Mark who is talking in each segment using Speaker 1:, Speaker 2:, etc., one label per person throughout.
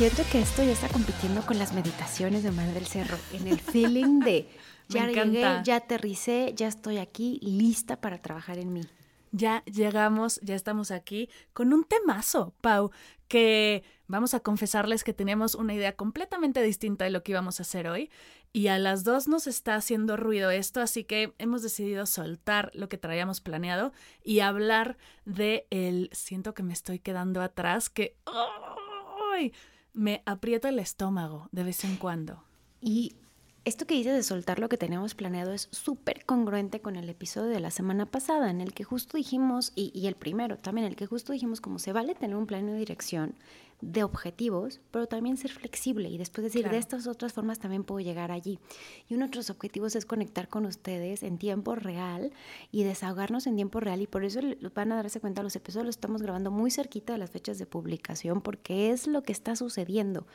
Speaker 1: Siento que esto ya está compitiendo con las meditaciones de Mar del Cerro, en el feeling de ya llegué, ya aterricé, ya estoy aquí, lista para trabajar en mí.
Speaker 2: Ya llegamos, ya estamos aquí con un temazo, Pau, que vamos a confesarles que tenemos una idea completamente distinta de lo que íbamos a hacer hoy y a las dos nos está haciendo ruido esto, así que hemos decidido soltar lo que traíamos planeado y hablar de el siento que me estoy quedando atrás, que me aprieta el estómago de vez en cuando.
Speaker 1: Y esto que dices de soltar lo que teníamos planeado es súper congruente con el episodio de la semana pasada, en el que justo dijimos, y, el primero también, en el que justo dijimos como se vale tener un plan de dirección de objetivos, pero también ser flexible y después decir, de estas otras formas también puedo llegar allí. Y uno de nuestros objetivos es conectar con ustedes en tiempo real y desahogarnos en tiempo real y por eso van a darse cuenta, los episodios los estamos grabando muy cerquita de las fechas de publicación porque es lo que está sucediendo.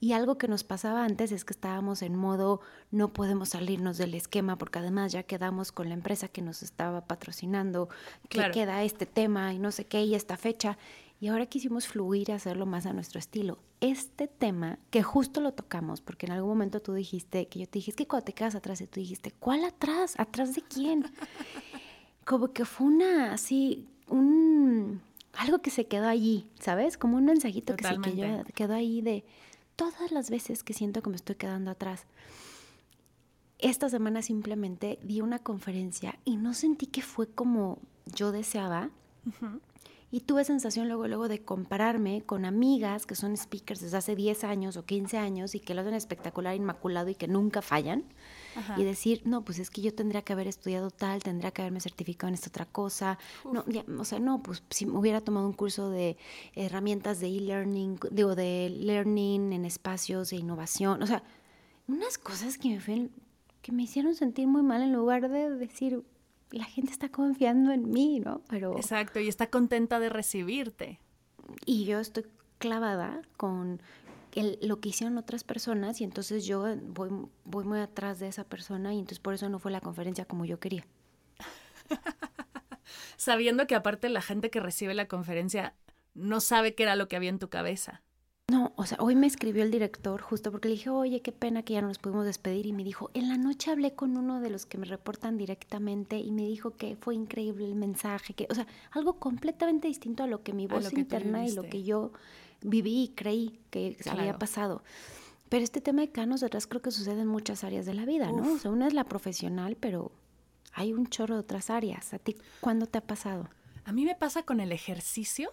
Speaker 1: Y algo que nos pasaba antes es que estábamos en modo no podemos salirnos del esquema porque además ya quedamos con la empresa que nos estaba patrocinando, que queda este tema y no sé qué y esta fecha. Y ahora quisimos fluir y hacerlo más a nuestro estilo. Este tema, que justo lo tocamos, porque en algún momento tú dijiste, que yo te dije, es que cuando te quedas atrás y tú dijiste, ¿cuál atrás? ¿Atrás de quién? Como que fue una, así, un, algo que se quedó allí, ¿sabes? Como un mensajito que se quedó, quedó ahí de, todas las veces que siento que me estoy quedando atrás. Esta semana simplemente di una conferencia y no sentí que fue como yo deseaba. Y tuve sensación luego, luego de compararme con amigas que son speakers desde hace 10 años o 15 años y que lo hacen espectacular, inmaculado y que nunca fallan. Y decir, no, pues es que yo tendría que haber estudiado tal, tendría que haberme certificado en esta otra cosa. No, o sea, no, pues si me hubiera tomado un curso de herramientas de e-learning, digo, de learning en espacios de innovación. O sea, unas cosas que me, que me hicieron sentir muy mal en lugar de decir, la gente está confiando en mí, ¿no?
Speaker 2: Pero... Exacto, y está contenta de recibirte.
Speaker 1: Y yo estoy clavada con lo que hicieron otras personas y entonces yo voy, voy muy atrás de esa persona y entonces por eso no fue la conferencia como yo quería.
Speaker 2: Sabiendo que aparte la gente que recibe la conferencia no sabe qué era lo que había en tu cabeza.
Speaker 1: No, o sea, hoy me escribió el director justo porque le dije, oye, qué pena que ya no nos pudimos despedir. Y me dijo, en la noche hablé con uno de los que me reportan directamente y me dijo que fue increíble el mensaje, que, o sea, algo completamente distinto a lo que mi voz interna y lo que yo viví y creí que había pasado. Pero este tema de canos atrás creo que sucede en muchas áreas de la vida, ¿no? O sea, una es la profesional, pero hay un chorro de otras áreas. ¿A ti cuándo te ha pasado?
Speaker 2: A mí me pasa con el ejercicio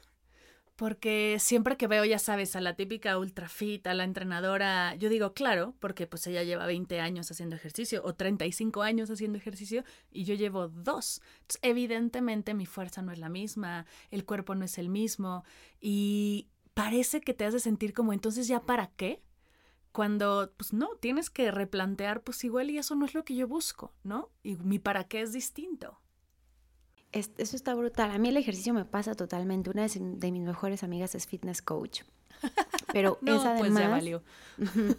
Speaker 2: porque siempre que veo, ya sabes, a la típica ultra fit, a la entrenadora, yo digo, claro, porque pues ella lleva 20 años haciendo ejercicio o 35 años haciendo ejercicio y yo llevo dos. Entonces, evidentemente mi fuerza no es la misma, el cuerpo no es el mismo y parece que te hace sentir como entonces ya para qué? Cuando, pues no, tienes que replantear, pues igual y eso no es lo que yo busco, ¿no? Y mi para qué es distinto
Speaker 1: eso está brutal. A mí el ejercicio me pasa totalmente. Una de mis mejores amigas es fitness coach. Pero es además. Pues ya valió.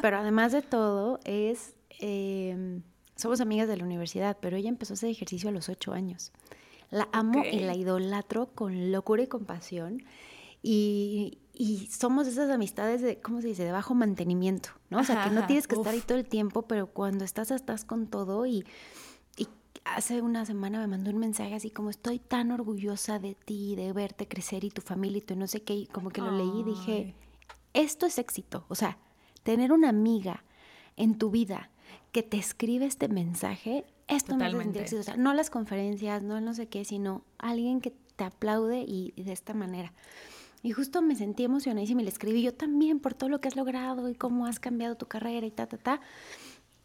Speaker 1: pero además de todo, es. Em, somos amigas de la universidad, pero ella empezó a hacer ejercicio a los ocho años. La amo y la idolatro con locura y compasión. Y, y, somos esas amistades de, ¿cómo se dice?, de bajo mantenimiento, ¿no? O sea, que no tienes que estar ahí todo el tiempo, pero cuando estás, estás con todo y hace una semana me mandó un mensaje así como estoy tan orgullosa de ti, de verte crecer y tu familia y tu no sé qué, y como que lo leí y dije, esto es éxito, o sea, tener una amiga en tu vida que te escribe este mensaje, esto me hace sentir éxito, o sea, no las conferencias, no no sé qué, sino alguien que te aplaude y, de esta manera. Y justo me sentí emocionadísima y le escribí yo también por todo lo que has logrado y cómo has cambiado tu carrera y ta, ta, ta.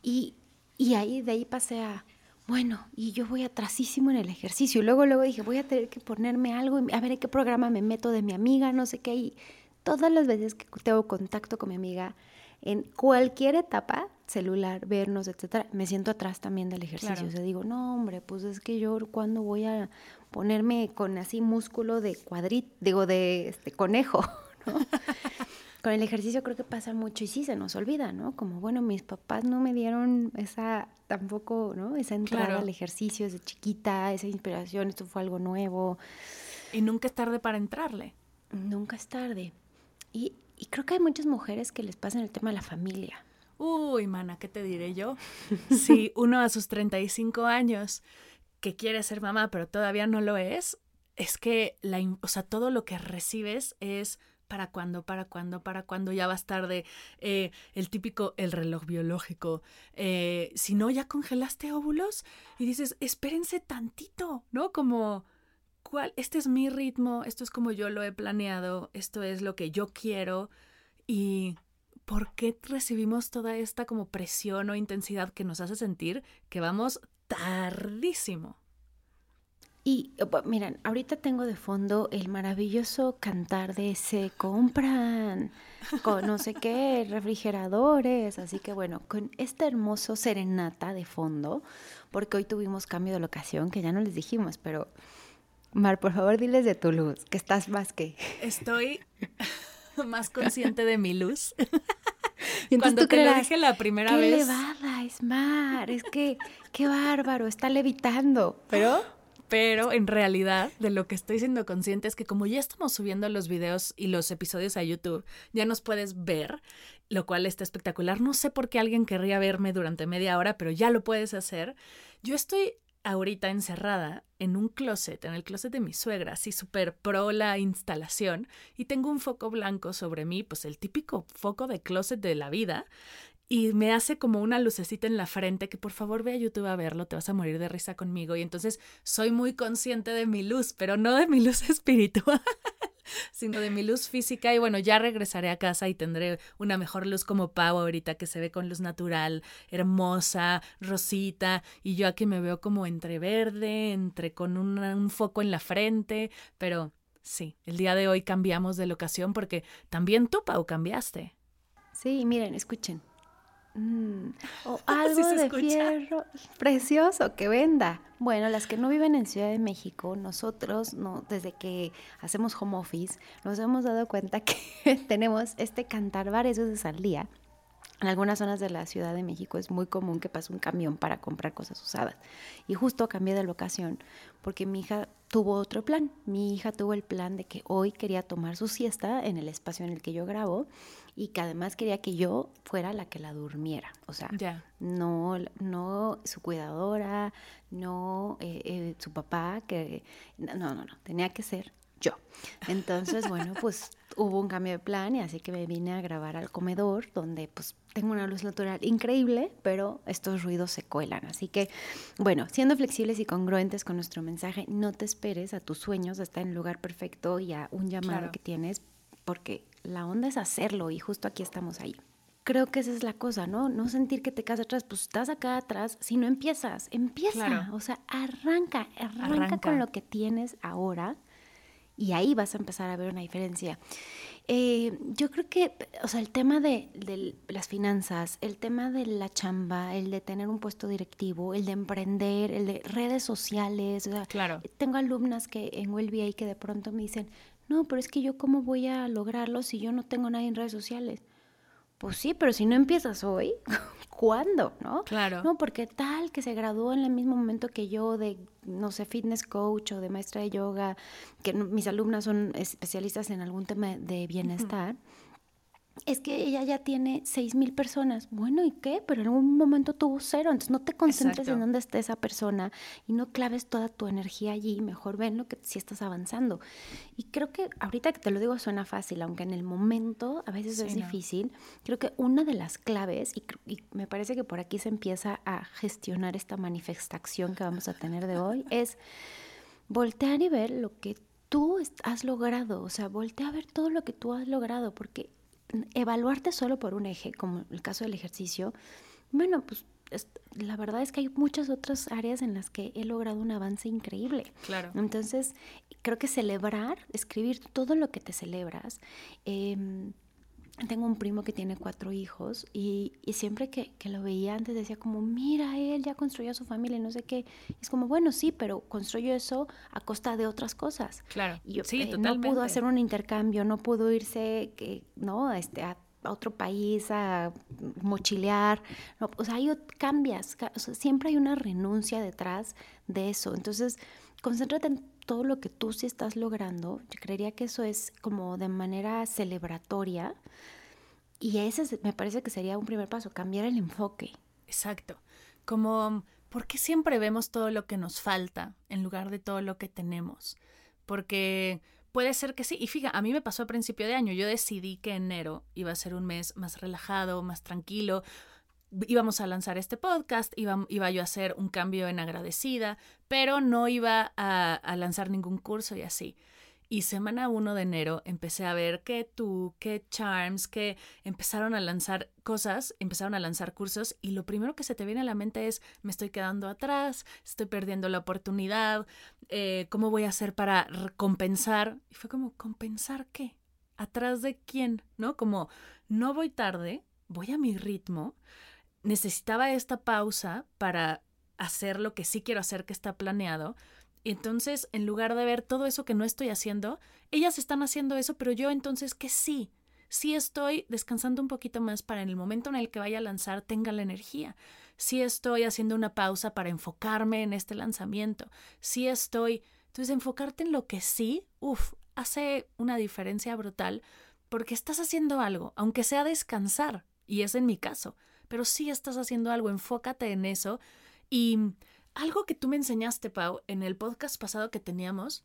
Speaker 1: Y, y ahí, de ahí pasé a, bueno, y yo voy atrasísimo en el ejercicio. Y luego, luego dije, voy a tener que ponerme algo, a ver en qué programa me meto de mi amiga, no sé qué. Y todas las veces que tengo contacto con mi amiga, en cualquier etapa, celular, vernos, etcétera, me siento atrás también del ejercicio. O sea, digo, no, hombre, pues es que yo cuando voy a ponerme con así músculo de cuadrito, digo, de este conejo, ¿no? Con el ejercicio creo que pasa mucho y sí se nos olvida, ¿no? Como, bueno, mis papás no me dieron esa, tampoco, ¿no? Esa entrada al ejercicio desde chiquita, esa inspiración, esto fue algo nuevo.
Speaker 2: Y nunca es tarde para entrarle.
Speaker 1: Nunca es tarde. Y y creo que hay muchas mujeres que les pasa en el tema de la familia.
Speaker 2: Uy, mana, ¿qué te diré yo? Si uno a sus 35 años que quiere ser mamá, pero todavía no lo es, es que la, o sea, todo lo que recibes es para cuándo, para cuándo, para cuándo, ya vas tarde, eh, el típico, el reloj biológico, eh, si no, ya congelaste óvulos y dices, espérense tantito, ¿no? Como, ¿cuál? Este es mi ritmo, esto es como yo lo he planeado, esto es lo que yo quiero y ¿por qué recibimos toda esta como presión o intensidad que nos hace sentir que vamos tardísimo?
Speaker 1: Y eh, miren, ahorita tengo de fondo el maravilloso cantar de se compran con no sé qué refrigeradores. Así que bueno, con este hermoso serenata de fondo, porque hoy tuvimos cambio de locación, que ya no les dijimos, pero Mar, por favor, diles de tu luz, que estás más que.
Speaker 2: Estoy más consciente de mi luz. Y Cuando tú te lo dije la primera
Speaker 1: qué
Speaker 2: vez.
Speaker 1: ¡Qué elevada es Mar! Es que, qué bárbaro, está levitando. Pero
Speaker 2: pero en realidad de lo que estoy siendo consciente es que como ya estamos subiendo los videos y los episodios a YouTube, ya nos puedes ver, lo cual está espectacular. No sé por qué alguien querría verme durante media hora, pero ya lo puedes hacer. Yo estoy ahorita encerrada en un closet, en el closet de mi suegra, así súper pro la instalación, y tengo un foco blanco sobre mí, pues el típico foco de closet de la vida, y me hace como una lucecita en la frente que por favor ve a YouTube a verlo, te vas a morir de risa conmigo. Y entonces soy muy consciente de mi luz, pero no de mi luz espiritual, sino de mi luz física. Y bueno, ya regresaré a casa y tendré una mejor luz como Pau ahorita que se ve con luz natural, hermosa, rosita. Y yo aquí me veo como entre verde, entre con un foco en la frente, pero... Sí, el día de hoy cambiamos de locación porque también tú, Pau, cambiaste.
Speaker 1: Sí, miren, escuchen. Mm, o algo de fierro precioso que venda. Bueno, las que no viven en Ciudad de México, nosotros, no, desde que hacemos home office, nos hemos dado cuenta que tenemos este cantar varias veces al día. En algunas zonas de la Ciudad de México es muy común que pase un camión para comprar cosas usadas. Y justo cambié de locación porque mi hija tuvo otro plan. Mi hija tuvo el plan de que hoy quería tomar su siesta en el espacio en el que yo grabo y que además quería que yo fuera la que la durmiera. O sea, no, no su cuidadora, no eh, eh, su papá, que no, no, no, tenía que ser yo. Entonces, bueno, pues hubo un cambio de plan y así que me vine a grabar al comedor, donde pues tengo una luz natural increíble, pero estos ruidos se cuelan. Así que, bueno, siendo flexibles y congruentes con nuestro mensaje, no te esperes a tus sueños, a estar en el lugar perfecto y a un llamado que tienes, porque la onda es hacerlo y justo aquí estamos ahí. Creo que esa es la cosa, ¿no? No sentir que te quedas atrás, pues estás acá atrás, si no empiezas, empieza, o sea, arranca, arranca, con lo que tienes ahora y ahí vas a empezar a ver una diferencia. Eh, yo creo que, o sea, el tema de, de, las finanzas, el tema de la chamba, el de tener un puesto directivo, el de emprender, el de redes sociales.
Speaker 2: claro.
Speaker 1: Tengo alumnas que en WellBA que de pronto me dicen, no, pero es que yo cómo voy a lograrlo si yo no tengo nadie en redes sociales. Pues sí, pero si no empiezas hoy, ¿cuándo? ¿No?
Speaker 2: Claro.
Speaker 1: No, porque tal que se graduó en el mismo momento que yo de, no sé, fitness coach o de maestra de yoga, que mis alumnas son especialistas en algún tema de bienestar es que ella ya tiene seis mil personas. Bueno, ¿y qué? Pero en algún momento tuvo cero. Entonces no te concentres en dónde está esa persona y no claves toda tu energía allí. Mejor ven lo que si estás avanzando. Y creo que ahorita que te lo digo suena fácil, aunque en el momento a veces es difícil. Creo que una de las claves, y, y me parece que por aquí se empieza a gestionar esta manifestación que vamos a tener de hoy, es voltear y ver lo que tú has logrado. O sea, voltea a ver todo lo que tú has logrado, porque evaluarte solo por un eje, como el caso del ejercicio, bueno, pues la verdad es que hay muchas otras áreas en las que he logrado un avance increíble.
Speaker 2: Claro.
Speaker 1: Entonces, creo que celebrar, escribir todo lo que te celebras, eh, tengo un primo que tiene cuatro hijos y, siempre que, lo veía antes decía como, mira, él ya construyó su familia y no sé qué. es como, bueno, sí, pero construyó eso a costa de otras cosas.
Speaker 2: Claro,
Speaker 1: y,
Speaker 2: sí,
Speaker 1: eh, No pudo hacer un intercambio, no pudo irse, que, ¿no? Este, a, otro país a mochilear. o sea, hay cambias, siempre hay una renuncia detrás de eso. Entonces, concéntrate en todo lo que tú sí estás logrando, yo creería que eso es como de manera celebratoria. Y ese me parece que sería un primer paso, cambiar el enfoque.
Speaker 2: Exacto. Como, ¿por qué siempre vemos todo lo que nos falta en lugar de todo lo que tenemos? Porque puede ser que sí. Y fíjate, a mí me pasó a principio de año. Yo decidí que enero iba a ser un mes más relajado, más tranquilo. Íbamos a lanzar este podcast, iba, iba yo a hacer un cambio en agradecida, pero no iba a, a lanzar ningún curso y así. Y semana 1 de enero empecé a ver que tú, que Charms, que empezaron a lanzar cosas, empezaron a lanzar cursos y lo primero que se te viene a la mente es, me estoy quedando atrás, estoy perdiendo la oportunidad, eh, ¿cómo voy a hacer para compensar? Y fue como, ¿compensar qué? ¿Atrás de quién? ¿No? Como, no voy tarde, voy a mi ritmo, necesitaba esta pausa para hacer lo que sí quiero hacer que está planeado y entonces, en lugar de ver todo eso que no estoy haciendo, ellas están haciendo eso, pero yo entonces que sí, sí estoy descansando un poquito más para en el momento en el que vaya a lanzar tenga la energía. Sí estoy haciendo una pausa para enfocarme en este lanzamiento. Sí estoy. Entonces, enfocarte en lo que sí, uff, hace una diferencia brutal porque estás haciendo algo, aunque sea descansar, y es en mi caso, pero sí estás haciendo algo, enfócate en eso y algo que tú me enseñaste, Pau, en el podcast pasado que teníamos,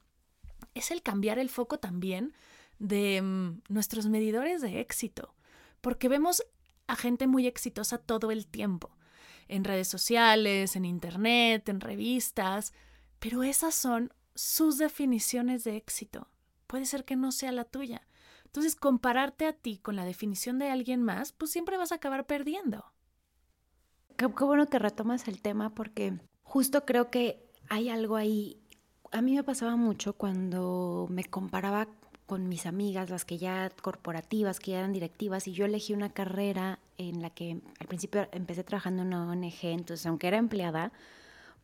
Speaker 2: es el cambiar el foco también de mm, nuestros medidores de éxito, porque vemos a gente muy exitosa todo el tiempo, en redes sociales, en internet, en revistas, pero esas son sus definiciones de éxito. Puede ser que no sea la tuya. Entonces, compararte a ti con la definición de alguien más, pues siempre vas a acabar perdiendo.
Speaker 1: Qué, qué bueno que retomas el tema porque justo creo que hay algo ahí. A mí me pasaba mucho cuando me comparaba con mis amigas, las que ya corporativas, que ya eran directivas, y yo elegí una carrera en la que al principio empecé trabajando en una ONG, entonces aunque era empleada,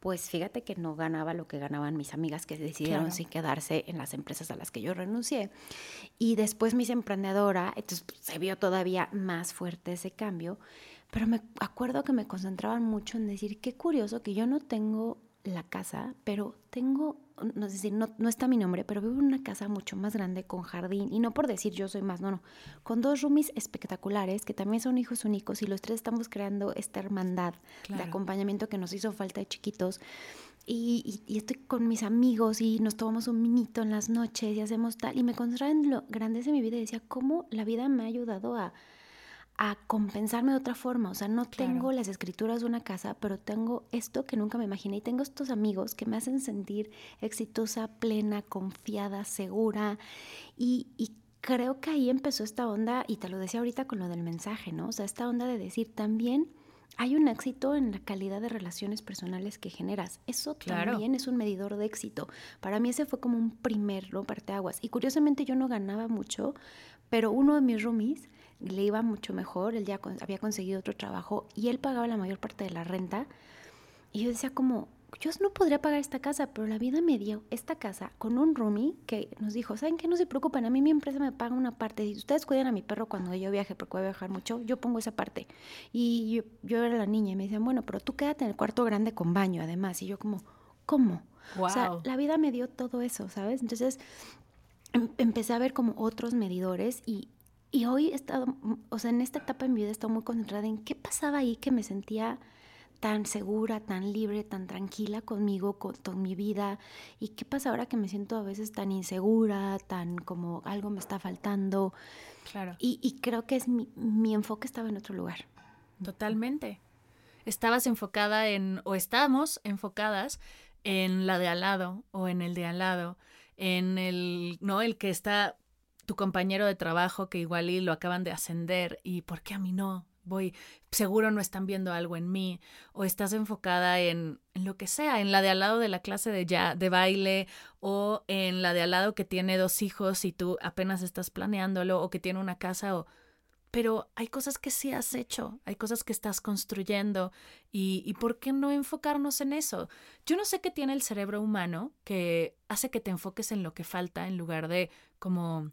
Speaker 1: pues fíjate que no ganaba lo que ganaban mis amigas que decidieron sin quedarse en las empresas a las que yo renuncié. Y después mis emprendedora, entonces pues, se vio todavía más fuerte ese cambio. Pero me acuerdo que me concentraban mucho en decir, qué curioso que yo no tengo la casa, pero tengo, no no, no está mi nombre, pero vivo en una casa mucho más grande con jardín, y no por decir yo soy más, no, no, con dos roomies espectaculares que también son hijos únicos y los tres estamos creando esta hermandad de acompañamiento que nos hizo falta de chiquitos. Y, y, estoy con mis amigos y nos tomamos un minito en las noches y hacemos tal. Y me concentraba en lo grande de mi vida y decía, cómo la vida me ha ayudado a, a compensarme de otra forma. O sea, no tengo las escrituras de una casa, pero tengo esto que nunca me imaginé y tengo estos amigos que me hacen sentir exitosa, plena, confiada, segura. Y, y creo que ahí empezó esta onda, y te lo decía ahorita con lo del mensaje, ¿no? O sea, esta onda de decir también hay un éxito en la calidad de relaciones personales que generas. Eso también es un medidor de éxito. Para mí ese fue como un primer ¿no? parteaguas. Y curiosamente yo no ganaba mucho, pero uno de mis roomies le iba mucho mejor, él ya había conseguido otro trabajo y él pagaba la mayor parte de la renta. Y yo decía como, yo no podría pagar esta casa, pero la vida me dio esta casa con un roomie que nos dijo, ¿saben qué? No se preocupen, a mí mi empresa me paga una parte. Si ustedes cuidan a mi perro cuando yo viaje, porque voy a viajar mucho, yo pongo esa parte. Y yo, era la niña y me decían, bueno, pero tú quédate en el cuarto grande con baño además. Y yo como, ¿cómo? O sea, la vida me dio todo eso, ¿sabes? Entonces em, empecé a ver como otros medidores y, y hoy he estado, o sea, en esta etapa en mi vida he estado muy concentrada en qué pasaba ahí que me sentía tan segura, tan libre, tan tranquila conmigo, con, mi vida. ¿Y qué pasa ahora que me siento a veces tan insegura, tan como algo me está faltando?
Speaker 2: Claro.
Speaker 1: Y, creo que es mi, mi, enfoque estaba en otro lugar.
Speaker 2: Totalmente. Estabas enfocada en, o estamos enfocadas en la de al lado o en el de al lado, en el, ¿no? El que está tu compañero de trabajo que igual y lo acaban de ascender y ¿por qué a mí no? Voy, seguro no están viendo algo en mí o estás enfocada en, lo que sea, en la de al lado de la clase de ya de baile o en la de al lado que tiene dos hijos y tú apenas estás planeándolo o que tiene una casa o pero hay cosas que sí has hecho, hay cosas que estás construyendo y, y, ¿por qué no enfocarnos en eso? Yo no sé qué tiene el cerebro humano que hace que te enfoques en lo que falta en lugar de como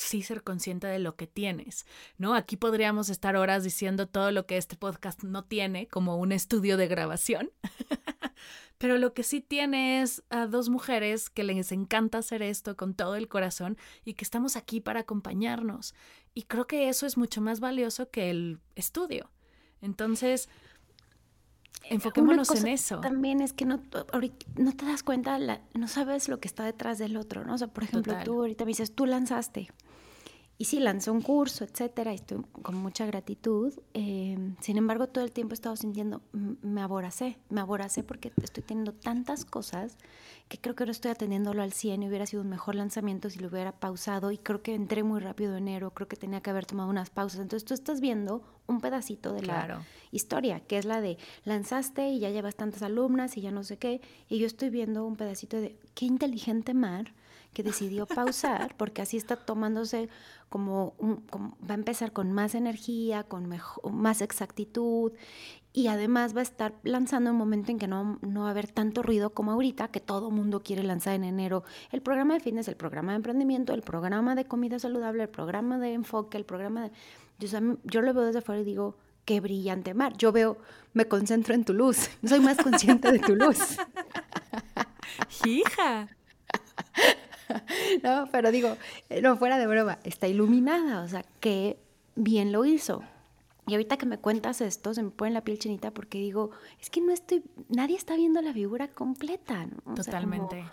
Speaker 2: sí ser consciente de lo que tienes, ¿no? Aquí podríamos estar horas diciendo todo lo que este podcast no tiene, como un estudio de grabación, pero lo que sí tiene es a dos mujeres que les encanta hacer esto con todo el corazón y que estamos aquí para acompañarnos. Y creo que eso es mucho más valioso que el estudio. Entonces, enfoquémonos en eso.
Speaker 1: También es que no, no te das cuenta, no sabes lo que está detrás del otro, ¿no? O sea, por ejemplo, tú ahorita me dices, tú lanzaste y sí, lanzó un curso, etcétera, y estoy con mucha gratitud. Em, sin embargo, todo el tiempo he estado sintiendo, me aboracé, me aboracé porque estoy teniendo tantas cosas que creo que no estoy atendiéndolo al 100 y hubiera sido un mejor lanzamiento si lo hubiera pausado. Y creo que entré muy rápido enero, creo que tenía que haber tomado unas pausas. Entonces tú estás viendo un pedacito de la historia, que es la de lanzaste y ya llevas tantas alumnas y ya no sé qué. Y yo estoy viendo un pedacito de qué inteligente mar que decidió pausar, porque así está tomándose como, va a empezar con más energía, con más exactitud y además va a estar lanzando un momento en que no, no va a haber tanto ruido como ahorita, que todo mundo quiere lanzar en enero el programa de fitness, el programa de emprendimiento, el programa de comida saludable, el programa de enfoque, el programa de... Yo, yo lo veo desde afuera y digo, qué brillante mar. Yo veo, me concentro en tu luz, soy más consciente de tu luz.
Speaker 2: Hija.
Speaker 1: no, pero digo, eh, no fuera de broma, está iluminada, o sea, qué bien lo hizo. Y ahorita que me cuentas esto, se me pone la piel chinita porque digo, es que no estoy, nadie está viendo la figura completa, ¿no?
Speaker 2: Totalmente.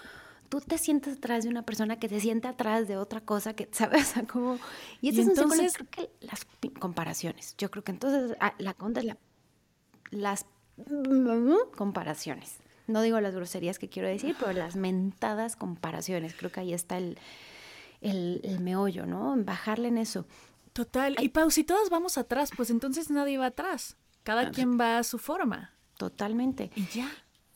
Speaker 1: tú te sientes atrás de una persona que te siente atrás de otra cosa que, ¿sabes? O sea, como... Y, este es entonces, creo que las comparaciones. Yo creo que entonces ah, la contra es la, las comparaciones no digo las groserías que quiero decir, pero las mentadas comparaciones. Creo que ahí está el, el, meollo, ¿no? Bajarle en eso.
Speaker 2: Total. Y Pau, si todos vamos atrás, pues entonces nadie va atrás. Cada quien va a su forma.
Speaker 1: Totalmente.
Speaker 2: Y ya.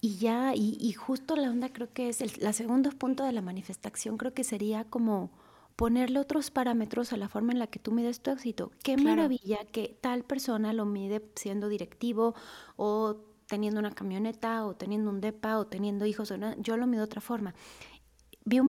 Speaker 1: Y ya, y, justo la onda creo que es el la segundo punto de la manifestación, creo que sería como ponerle otros parámetros a la forma en la que tú mides tu éxito. Qué maravilla que tal persona lo mide siendo directivo o teniendo una camioneta o teniendo un depa o teniendo hijos, o no, yo lo mido de otra forma. Vi un...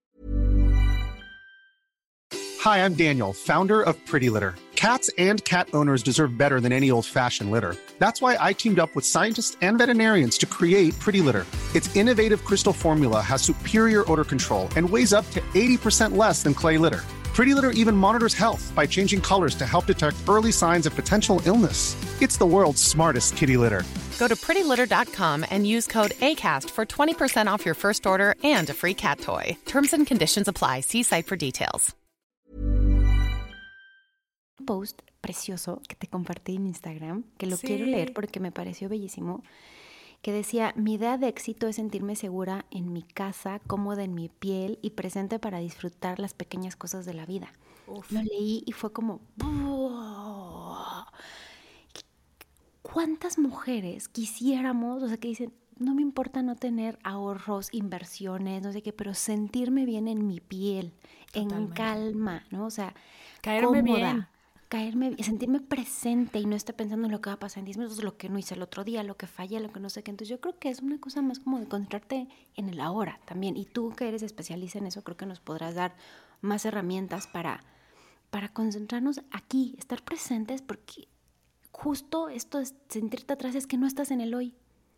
Speaker 3: Hi, I'm Daniel, founder of Pretty Litter. Cats and cat owners deserve better than any old-fashioned litter. That's why I teamed up with scientists and veterinarians to create Pretty Litter. Its innovative crystal formula has superior odor control and weighs up to 80% less than clay litter. Pretty Litter even monitors health by changing colors to help detect early signs of potential illness. It's the world's smartest kitty litter.
Speaker 4: Go to prettylitter.com and use code ACAST for 20% off your first order and a free cat toy. Terms and conditions apply. See site for details.
Speaker 1: Post precioso que te compartí en Instagram, que lo sí. quiero leer porque me pareció bellísimo. que decía, mi idea de éxito es sentirme segura en mi casa, cómoda en mi piel y presente para disfrutar las pequeñas cosas de la vida. Lo leí y fue como, ¿cuántas mujeres quisiéramos, o sea, que dicen, no me importa no tener ahorros, inversiones, no sé qué, pero sentirme bien en mi piel, en calma, ¿no? O sea,
Speaker 2: caerme bien
Speaker 1: caerme, sentirme presente y no estar pensando en lo que va a pasar en 10 minutos, lo que no hice el otro día, lo que fallé, lo que no sé qué. Entonces yo creo que es una cosa más como de concentrarte en el ahora también. Y tú que eres especialista en eso, creo que nos podrás dar más herramientas para, para concentrarnos aquí, estar presentes, porque justo esto de sentirte atrás es que no estás en el hoy.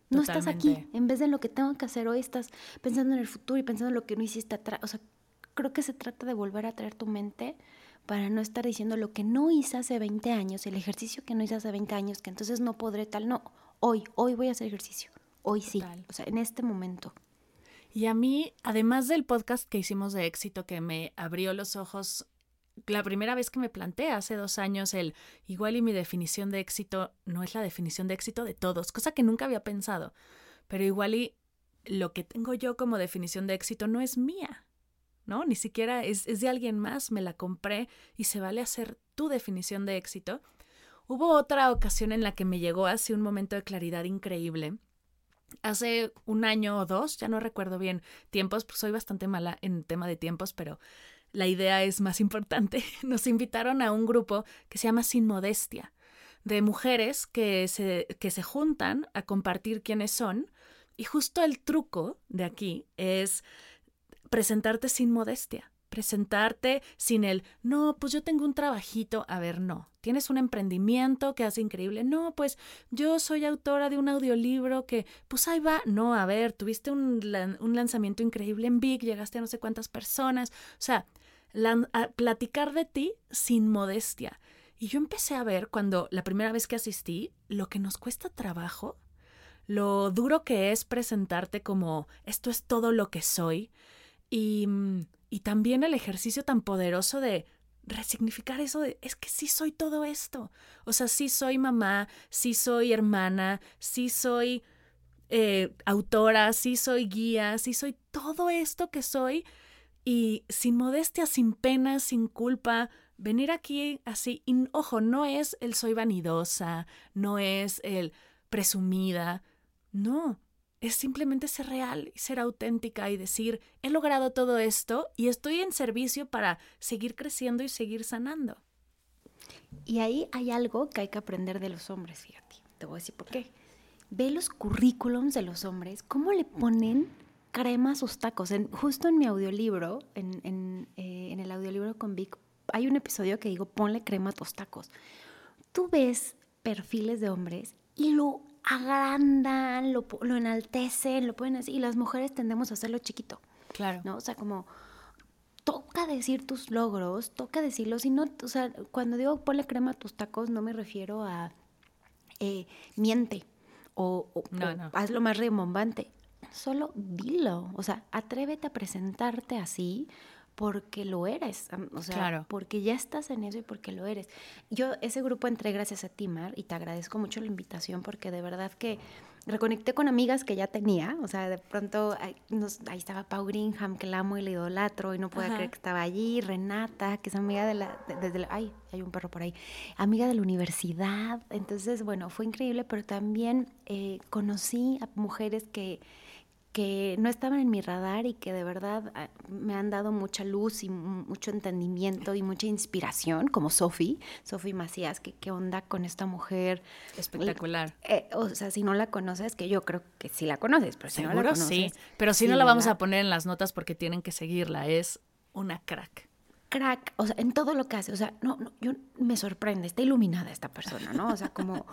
Speaker 1: No estás aquí. En vez de lo que tengo que hacer hoy, estás pensando en el futuro y pensando en lo que no hiciste atrás. O sea, creo que se trata de volver a traer tu mente para no estar diciendo lo que no hice hace 20 años, el ejercicio que no hice hace 20 años, que entonces no podré tal, no, hoy, hoy voy a hacer ejercicio, hoy sí, o sea, en este momento.
Speaker 2: Y a mí, además del podcast que hicimos de éxito que me abrió los ojos, la primera vez que me planteé hace dos años el igual y mi definición de éxito no es la definición de éxito de todos, cosa que nunca había pensado, pero igual y lo que tengo yo como definición de éxito no es mía. ¿no? Ni siquiera es, de alguien más, me la compré y se vale hacer tu definición de éxito. Hubo otra ocasión en la que me llegó así un momento de claridad increíble. Hace un año o dos, ya no recuerdo bien tiempos, pues soy bastante mala en tema de tiempos, pero la idea es más importante. Nos invitaron a un grupo que se llama Sin Modestia, de mujeres que se, que se juntan a compartir quiénes son. Y justo el truco de aquí es presentarte sin modestia, presentarte sin el, no, pues yo tengo un trabajito, a ver, no, tienes un emprendimiento que hace increíble, no, pues yo soy autora de un audiolibro que, pues ahí va, no, a ver, tuviste un, un lanzamiento increíble en Big, llegaste a no sé cuántas personas, o sea, platicar de ti sin modestia. Y yo empecé a ver cuando la primera vez que asistí, lo que nos cuesta trabajo, lo duro que es presentarte como esto es todo lo que soy y, y también el ejercicio tan poderoso de resignificar eso es que sí soy todo esto. O sea, sí soy mamá, sí soy hermana, sí soy eh, autora, sí soy guía, sí soy todo esto que soy y sin modestia, sin pena, sin culpa, venir aquí así, y ojo, no es el soy vanidosa, no es el presumida, no, es simplemente ser real y ser auténtica y decir, he logrado todo esto y estoy en servicio para seguir creciendo y seguir sanando.
Speaker 1: Y ahí hay algo que hay que aprender de los hombres, fíjate, te voy a decir por qué. Ve los currículums de los hombres, cómo le ponen crema sus tacos. En, justo en mi audiolibro, en, en, eh, en el audiolibro con Vic, hay un episodio que digo, ponle crema a tus tacos. Tú ves perfiles de hombres y lo agrandan, lo, lo enaltecen, lo pueden así, y las mujeres tendemos a hacerlo chiquito.
Speaker 2: Claro.
Speaker 1: ¿No? O sea, como toca decir tus logros, toca decirlos, y no, o sea, cuando digo ponle crema a tus tacos, no me refiero a eh, miente o, o, hazlo más remombante. Solo dilo, o sea, atrévete a presentarte así porque lo eres, o sea, porque ya estás en eso y porque lo eres. Yo ese grupo entré gracias a ti, Mar, y te agradezco mucho la invitación porque de verdad que reconecté con amigas que ya tenía, o sea, de pronto ahí, estaba Pau Greenham, que la amo y la idolatro y no puedo creer que estaba allí, Renata, que es amiga de la, desde la, ay, hay un perro por ahí, amiga de la universidad, entonces, bueno, fue increíble, pero también eh, conocí a mujeres que que no estaban en mi radar y que de verdad ah, me han dado mucha luz y mucho entendimiento y mucha inspiración, como Sofi, Sofi Macías, que qué onda con esta mujer.
Speaker 2: Espectacular.
Speaker 1: Eh, o sea, si no la conoces, que yo creo que sí la conoces, pero si no la conoces.
Speaker 2: Sí, pero si no la vamos a poner en las notas porque tienen que seguirla, es una crack
Speaker 1: crack, o sea, en todo lo que hace, o sea, no, no, yo me sorprende, está iluminada esta persona, ¿no? O sea, como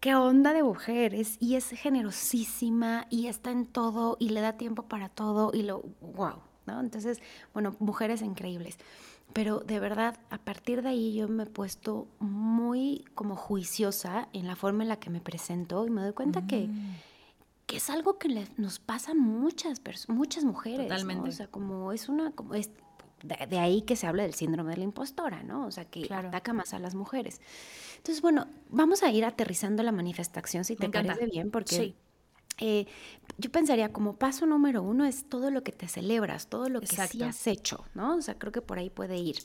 Speaker 1: qué onda de mujer, y es generosísima y está en todo y le da tiempo para todo y lo, wow, ¿no? Entonces, bueno, mujeres increíbles. Pero de verdad, a partir de ahí yo me he puesto muy como juiciosa en la forma en la que me presento y me doy cuenta que, mm. que es algo que nos pasa a muchas, muchas mujeres. Totalmente. O sea, como es una, como es, de, ahí que se habla del síndrome de la impostora, ¿no? O sea, que ataca más a las mujeres. Entonces, bueno, vamos a ir aterrizando la manifestación, si te parece bien, porque eh, yo pensaría como paso número uno es todo lo que te celebras, todo lo que sí has hecho, ¿no? O sea, creo que por ahí puede ir.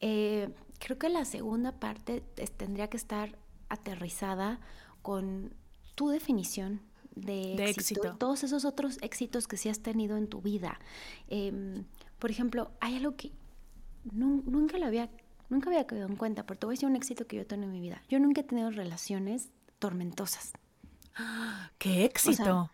Speaker 1: Eh, creo que la segunda parte tendría que estar aterrizada con tu definición de, éxito, todos esos otros éxitos que sí has tenido en tu vida. Em, por ejemplo, hay algo que nunca lo había, nunca había quedado en cuenta, pero te voy a decir un éxito que yo tengo en mi vida. Yo nunca he tenido relaciones tormentosas.
Speaker 2: ¡Qué éxito!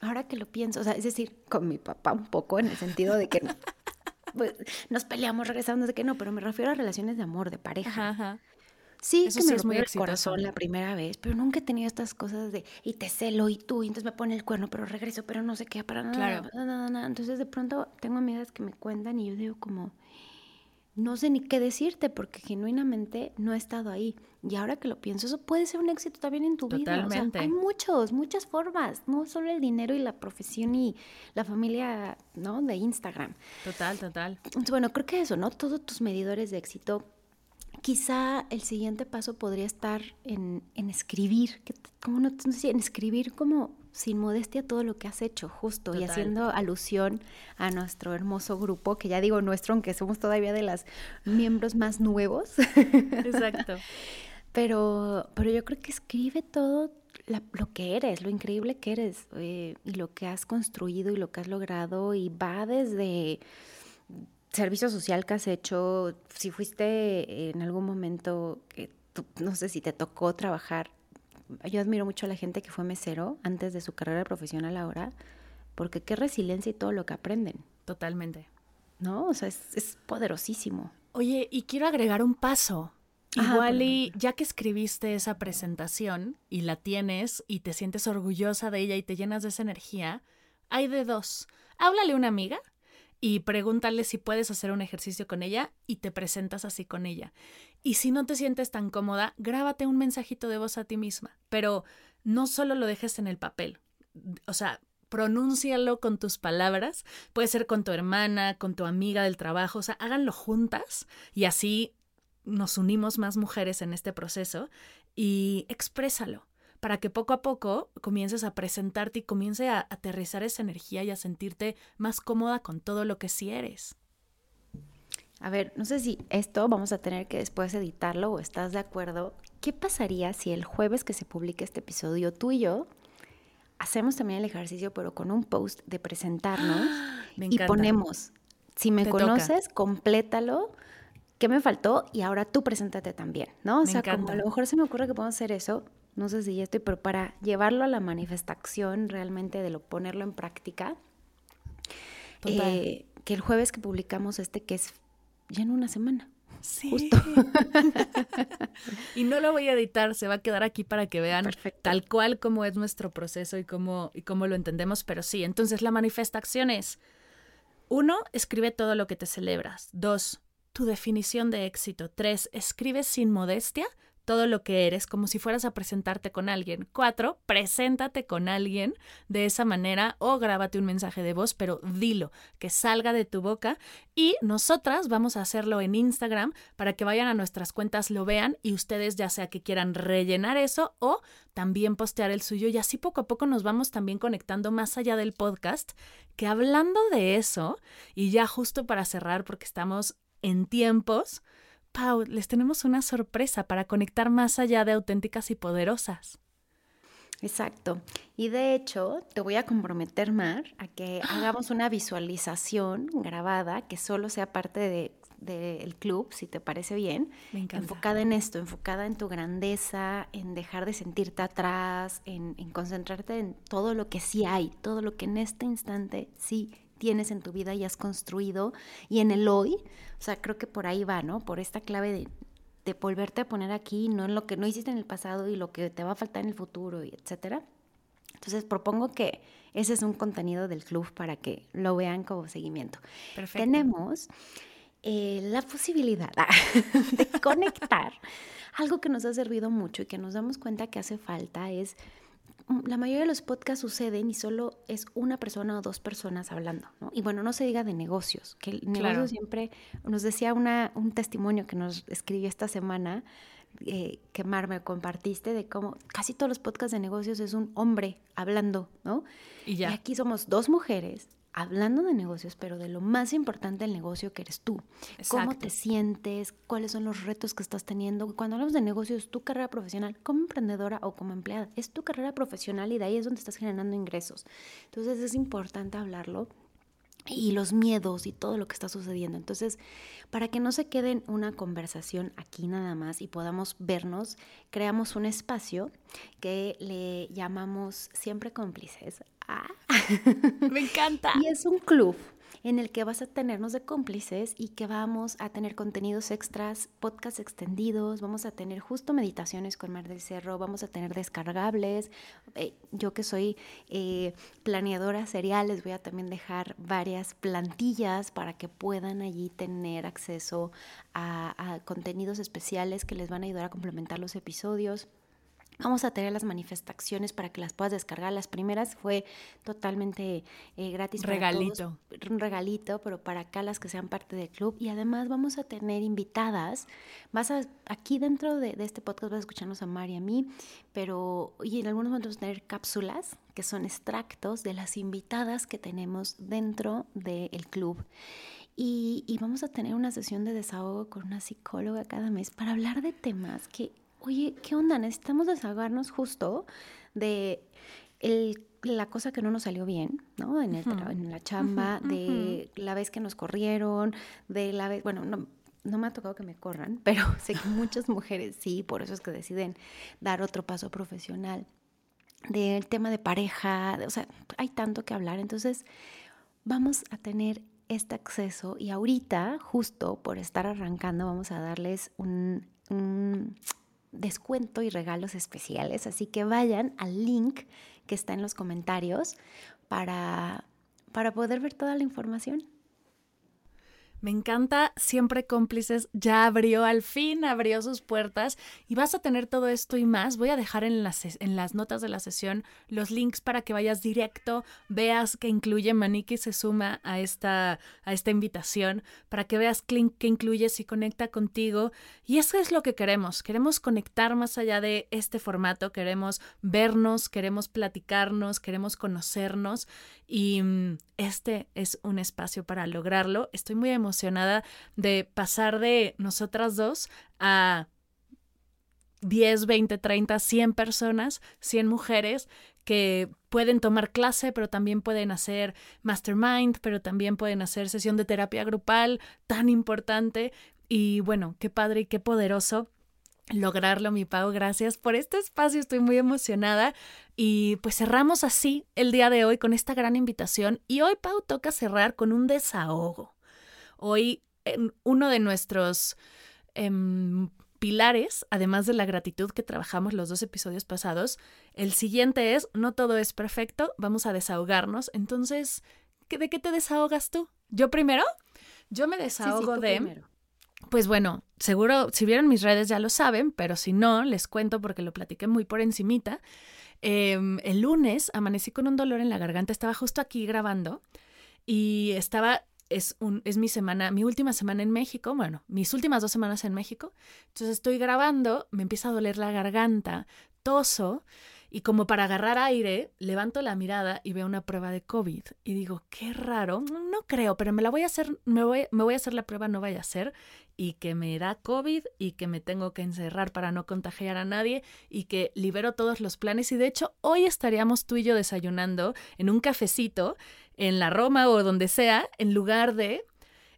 Speaker 1: ahora que lo pienso, o sea, es decir, con mi papá un poco en el sentido de que pues, nos peleamos, regresamos, de que no, pero me refiero a relaciones de amor, de pareja. Ajá, Sí, que me rompió el corazón la primera vez, pero nunca he tenido estas cosas de, y te celo, y tú, y entonces me pone el cuerno, pero regreso, pero no sé qué, para nada, claro. nada, nada, Entonces de pronto tengo amigas que me cuentan y yo digo como, no sé ni qué decirte porque genuinamente no he estado ahí. Y ahora que lo pienso, eso puede ser un éxito también en tu vida. O sea, hay muchos, muchas formas, no solo el dinero y la profesión y la familia, ¿no? De Instagram.
Speaker 2: Total, total.
Speaker 1: Entonces, bueno, creo que eso, ¿no? Todos tus medidores de éxito quizá el siguiente paso podría estar en, escribir, como no, sé, en escribir como sin modestia todo lo que has hecho, justo, y haciendo alusión a nuestro hermoso grupo, que ya digo nuestro, aunque somos todavía de los miembros más nuevos.
Speaker 2: Exacto.
Speaker 1: pero, pero yo creo que escribe todo lo que eres, lo increíble que eres, eh, y lo que has construido y lo que has logrado, y va desde servicio social que has hecho, si fuiste en algún momento, que no sé si te tocó trabajar, yo admiro mucho a la gente que fue mesero antes de su carrera profesional ahora, porque qué resiliencia y todo lo que aprenden.
Speaker 2: Totalmente.
Speaker 1: ¿no? O sea, es, poderosísimo.
Speaker 2: Oye, y quiero agregar un paso. Igual y ya que escribiste esa presentación y la tienes y te sientes orgullosa de ella y te llenas de esa energía, hay de dos. Háblale a una amiga y pregúntale si puedes hacer un ejercicio con ella y te presentas así con ella. Y si no te sientes tan cómoda, grábate un mensajito de voz a ti misma, pero no solo lo dejes en el papel. O sea, pronúncialo con tus palabras, puede ser con tu hermana, con tu amiga del trabajo, o sea, háganlo juntas y así nos unimos más mujeres en este proceso y exprésalo para que poco a poco comiences a presentarte y comience a aterrizar esa energía y a sentirte más cómoda con todo lo que sí eres.
Speaker 1: A ver, no sé si esto vamos a tener que después editarlo o estás de acuerdo. ¿Qué pasaría si el jueves que se publique este episodio tú y yo hacemos también el ejercicio pero con un post de presentarnos y ponemos, si me conoces, complétalo, qué me faltó y ahora tú preséntate también, ¿no? O sea, como a lo mejor se me ocurre que podemos hacer eso, no sé si ya estoy, pero para llevarlo a la manifestación realmente de lo ponerlo en práctica, eh, que el jueves que publicamos este, que es ya en una semana. Sí. Justo.
Speaker 2: y no lo voy a editar, se va a quedar aquí para que vean tal cual como es nuestro proceso y cómo, y cómo lo entendemos, pero sí, entonces la manifestación es, uno, escribe todo lo que te celebras. Dos, tu definición de éxito. Tres, escribe sin modestia todo lo que eres como si fueras a presentarte con alguien. Cuatro, preséntate con alguien de esa manera o grábate un mensaje de voz, pero dilo, que salga de tu boca y nosotras vamos a hacerlo en Instagram para que vayan a nuestras cuentas, lo vean y ustedes ya sea que quieran rellenar eso o también postear el suyo y así poco a poco nos vamos también conectando más allá del podcast, que hablando de eso y ya justo para cerrar porque estamos en tiempos, Pau, les tenemos una sorpresa para conectar más allá de auténticas y poderosas.
Speaker 1: Exacto. Y de hecho, te voy a comprometer, Mar, a que hagamos una visualización grabada que solo sea parte del club, si te parece bien. Me encanta. Enfocada en esto, enfocada en tu grandeza, en dejar de sentirte atrás, en, en concentrarte en todo lo que sí hay, todo lo que en este instante sí tienes en tu vida y has construido y en el hoy. O sea, creo que por ahí va, ¿no? Por esta clave de, de volverte a poner aquí, no en lo que no hiciste en el pasado y lo que te va a faltar en el futuro, y etcétera. Entonces propongo que ese es un contenido del club para que lo vean como seguimiento. Perfecto. Tenemos eh, la posibilidad de conectar. Algo que nos ha servido mucho y que nos damos cuenta que hace falta es la mayoría de los podcasts suceden y solo es una persona o dos personas hablando, ¿no? Y bueno, no se diga de negocios, que el negocio siempre, nos decía una, un testimonio que nos escribió esta semana, eh, que Mar me compartiste, de cómo casi todos los podcasts de negocios es un hombre hablando, ¿no? Y ya. Y aquí somos dos mujeres hablando de negocios, pero de lo más importante del negocio que eres tú. Cómo te sientes, cuáles son los retos que estás teniendo. Cuando hablamos de negocios, tu carrera profesional como emprendedora o como empleada, es tu carrera profesional y de ahí es donde estás generando ingresos. Entonces es importante hablarlo y los miedos y todo lo que está sucediendo. Entonces, para que no se quede en una conversación aquí nada más y podamos vernos, creamos un espacio que le llamamos siempre cómplices. Ah.
Speaker 2: Me encanta.
Speaker 1: y es un club en el que vas a tenernos de cómplices y que vamos a tener contenidos extras, podcasts extendidos, vamos a tener justo meditaciones con Mar del Cerro, vamos a tener descargables. Eh, yo que soy eh, planeadora serial, les voy a también dejar varias plantillas para que puedan allí tener acceso a contenidos especiales que les van a ayudar a complementar los episodios. Vamos a tener las manifestaciones para que las puedas descargar. Las primeras fue totalmente eh, gratis.
Speaker 2: Regalito.
Speaker 1: un regalito, pero para acá las que sean parte del club. Y además vamos a tener invitadas. Vas a, aquí dentro de, este podcast vas a escucharnos a Mari y a mí, pero y en algunos momentos vamos a tener cápsulas que son extractos de las invitadas que tenemos dentro del club. Y, y vamos a tener una sesión de desahogo con una psicóloga cada mes para hablar de temas que oye, ¿qué onda? Necesitamos desahogarnos justo de la cosa que no nos salió bien, ¿no? En, en la chamba, de la vez que nos corrieron, de la vez, bueno, no, no me ha tocado que me corran, pero sé que muchas mujeres sí, por eso es que deciden dar otro paso profesional. Del tema de pareja, o sea, hay tanto que hablar, entonces vamos a tener este acceso y ahorita, justo por estar arrancando, vamos a darles un, un descuento y regalos especiales. Así que vayan al link que está en los comentarios para, para poder ver toda la información.
Speaker 2: Me encanta, siempre cómplices, ya abrió, al fin abrió sus puertas y vas a tener todo esto y más. Voy a dejar en las, en las notas de la sesión los links para que vayas directo, veas que incluye Maniki se suma a esta, a esta invitación, para que veas que, que incluye si conecta contigo. Y eso es lo que queremos, queremos conectar más allá de este formato, queremos vernos, queremos platicarnos, queremos conocernos y mm, este es un espacio para lograrlo. Estoy muy emocionada de pasar de nosotras dos a 10, 20, 30, 100 personas, 100 mujeres que pueden tomar clase, pero también pueden hacer mastermind, pero también pueden hacer sesión de terapia grupal tan importante. Y bueno, qué padre y qué poderoso lograrlo, mi Pau. Gracias por este espacio, estoy muy emocionada. Y pues cerramos así el día de hoy con esta gran invitación. Y hoy, Pau, toca cerrar con un desahogo. Hoy, uno de nuestros em, pilares, además de la gratitud que trabajamos los dos episodios pasados, el siguiente es, no todo es perfecto, vamos a desahogarnos. Entonces, ¿de qué te desahogas tú? ¿Yo primero? Yo me desahogo de... Pues bueno, seguro si vieron mis redes ya lo saben, pero si no, les cuento porque lo platiqué muy por encimita. Em, el lunes amanecí con un dolor en la garganta, estaba justo aquí grabando y estaba, es, es mi semana, mi última semana en México, bueno, mis últimas dos semanas en México, entonces estoy grabando, me empieza a doler la garganta, toso y como para agarrar aire, levanto la mirada y veo una prueba de COVID y digo, qué raro, no creo, pero me la voy a hacer, me voy, me voy a hacer la prueba, no vaya a ser, y que me da COVID y que me tengo que encerrar para no contagiar a nadie y que libero todos los planes. Y de hecho, hoy estaríamos tú y yo desayunando en un cafecito en la Roma o donde sea, en lugar de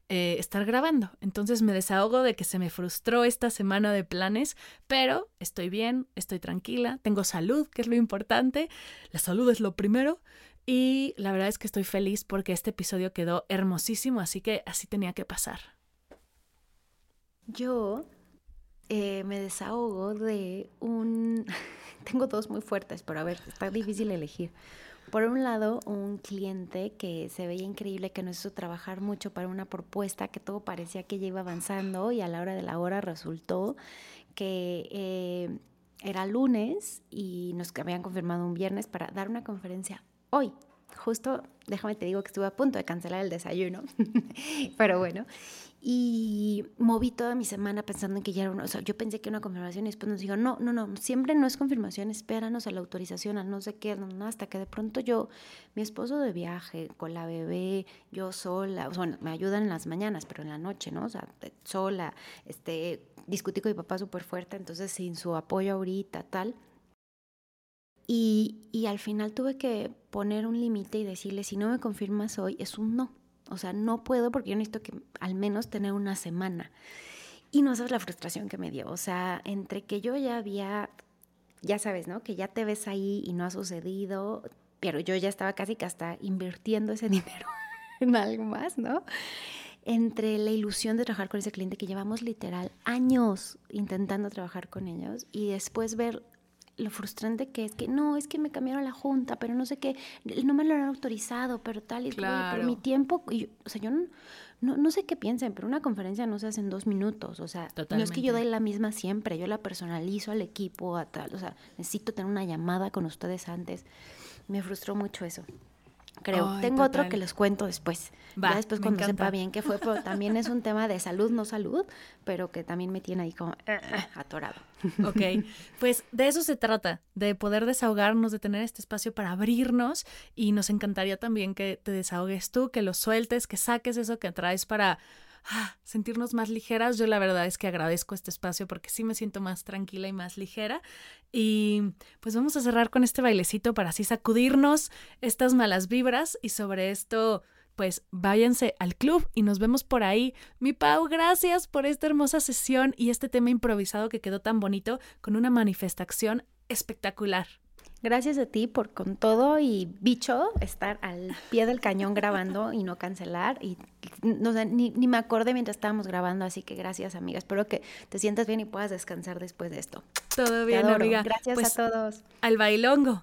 Speaker 2: eh, estar grabando. Entonces me desahogo de que se me frustró esta semana de planes, pero estoy bien, estoy tranquila, tengo salud, que es lo importante. La salud es lo primero. Y la verdad es que estoy feliz porque este episodio quedó hermosísimo, así que así tenía que pasar.
Speaker 1: Yo eh, me desahogo de un... Tengo dos muy fuertes, pero a ver, está difícil elegir. Por un lado, un cliente que se veía increíble, que nos hizo trabajar mucho para una propuesta, que todo parecía que ya iba avanzando y a la hora de la hora resultó que eh, era lunes y nos habían confirmado un viernes para dar una conferencia hoy. Justo, déjame te digo que estuve a punto de cancelar el desayuno, pero bueno, y moví toda mi semana pensando en que ya era una, o sea, yo pensé que era una confirmación y después nos dijo, no, no, no, siempre no es confirmación, espéranos a la autorización, a no sé qué, hasta que de pronto yo, mi esposo de viaje, con la bebé, yo sola, bueno, me ayudan en las mañanas, pero en la noche, ¿no? O sea, sola, este, discutí con mi papá súper fuerte, entonces sin su apoyo ahorita, tal. Y, al final tuve que poner un límite y decirle, si no me confirmas hoy, es un no. O sea, no puedo porque yo necesito que al menos tener una semana. Y no sabes la frustración que me dio. O sea, entre que yo ya había, ya sabes, ¿no? Que ya te ves ahí y no ha sucedido, pero yo ya estaba casi que hasta invirtiendo ese dinero en algo más, ¿no? Entre la ilusión de trabajar con ese cliente que llevamos literal años intentando trabajar con ellos y después ver lo frustrante que es que no, es que me cambiaron la junta, pero no sé qué, no me lo han autorizado, pero tal y claro. por mi tiempo, y, o sea, yo no, no, sé qué piensen, pero una conferencia no se hace en dos minutos, o sea, no es que yo dé la misma siempre, yo la personalizo al equipo, a tal, o sea, necesito tener una llamada con ustedes antes. Me frustró mucho eso creo. Tengo otro que les cuento después. Va, ya después cuando sepa bien qué fue, pero también es un tema de salud, no salud, pero que también me tiene ahí como eh, eh, atorado.
Speaker 2: Ok, pues de eso se trata, de poder desahogarnos, de tener este espacio para abrirnos y nos encantaría también que te desahogues tú, que lo sueltes, que saques eso que traes para ah, sentirnos más ligeras. Yo la verdad es que agradezco este espacio porque sí me siento más tranquila y más ligera. Y pues vamos a cerrar con este bailecito para así sacudirnos estas malas vibras y sobre esto pues váyanse al club y nos vemos por ahí. Mi Pau, gracias por esta hermosa sesión y este tema improvisado que quedó tan bonito con una manifestación espectacular.
Speaker 1: Gracias a ti por con todo y bicho estar al pie del cañón grabando y no cancelar. Y no sé, ni, ni, me acordé mientras estábamos grabando, así que gracias, amiga. Espero que te sientas bien y puedas descansar después de esto.
Speaker 5: Todo bien, amiga.
Speaker 1: Gracias
Speaker 5: pues,
Speaker 1: a todos.
Speaker 5: Al bailongo.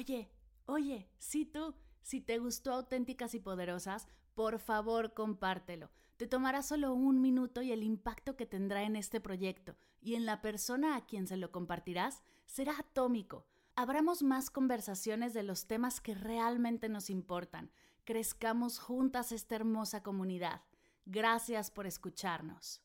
Speaker 5: Oye, oye, si tú, si te gustó Auténticas y Poderosas, por favor compártelo. Te tomará solo un minuto y el impacto que tendrá en este proyecto y en la persona a quien se lo compartirás será atómico. Abramos más conversaciones de los temas que realmente nos importan. Crezcamos juntas esta hermosa comunidad. Gracias por escucharnos.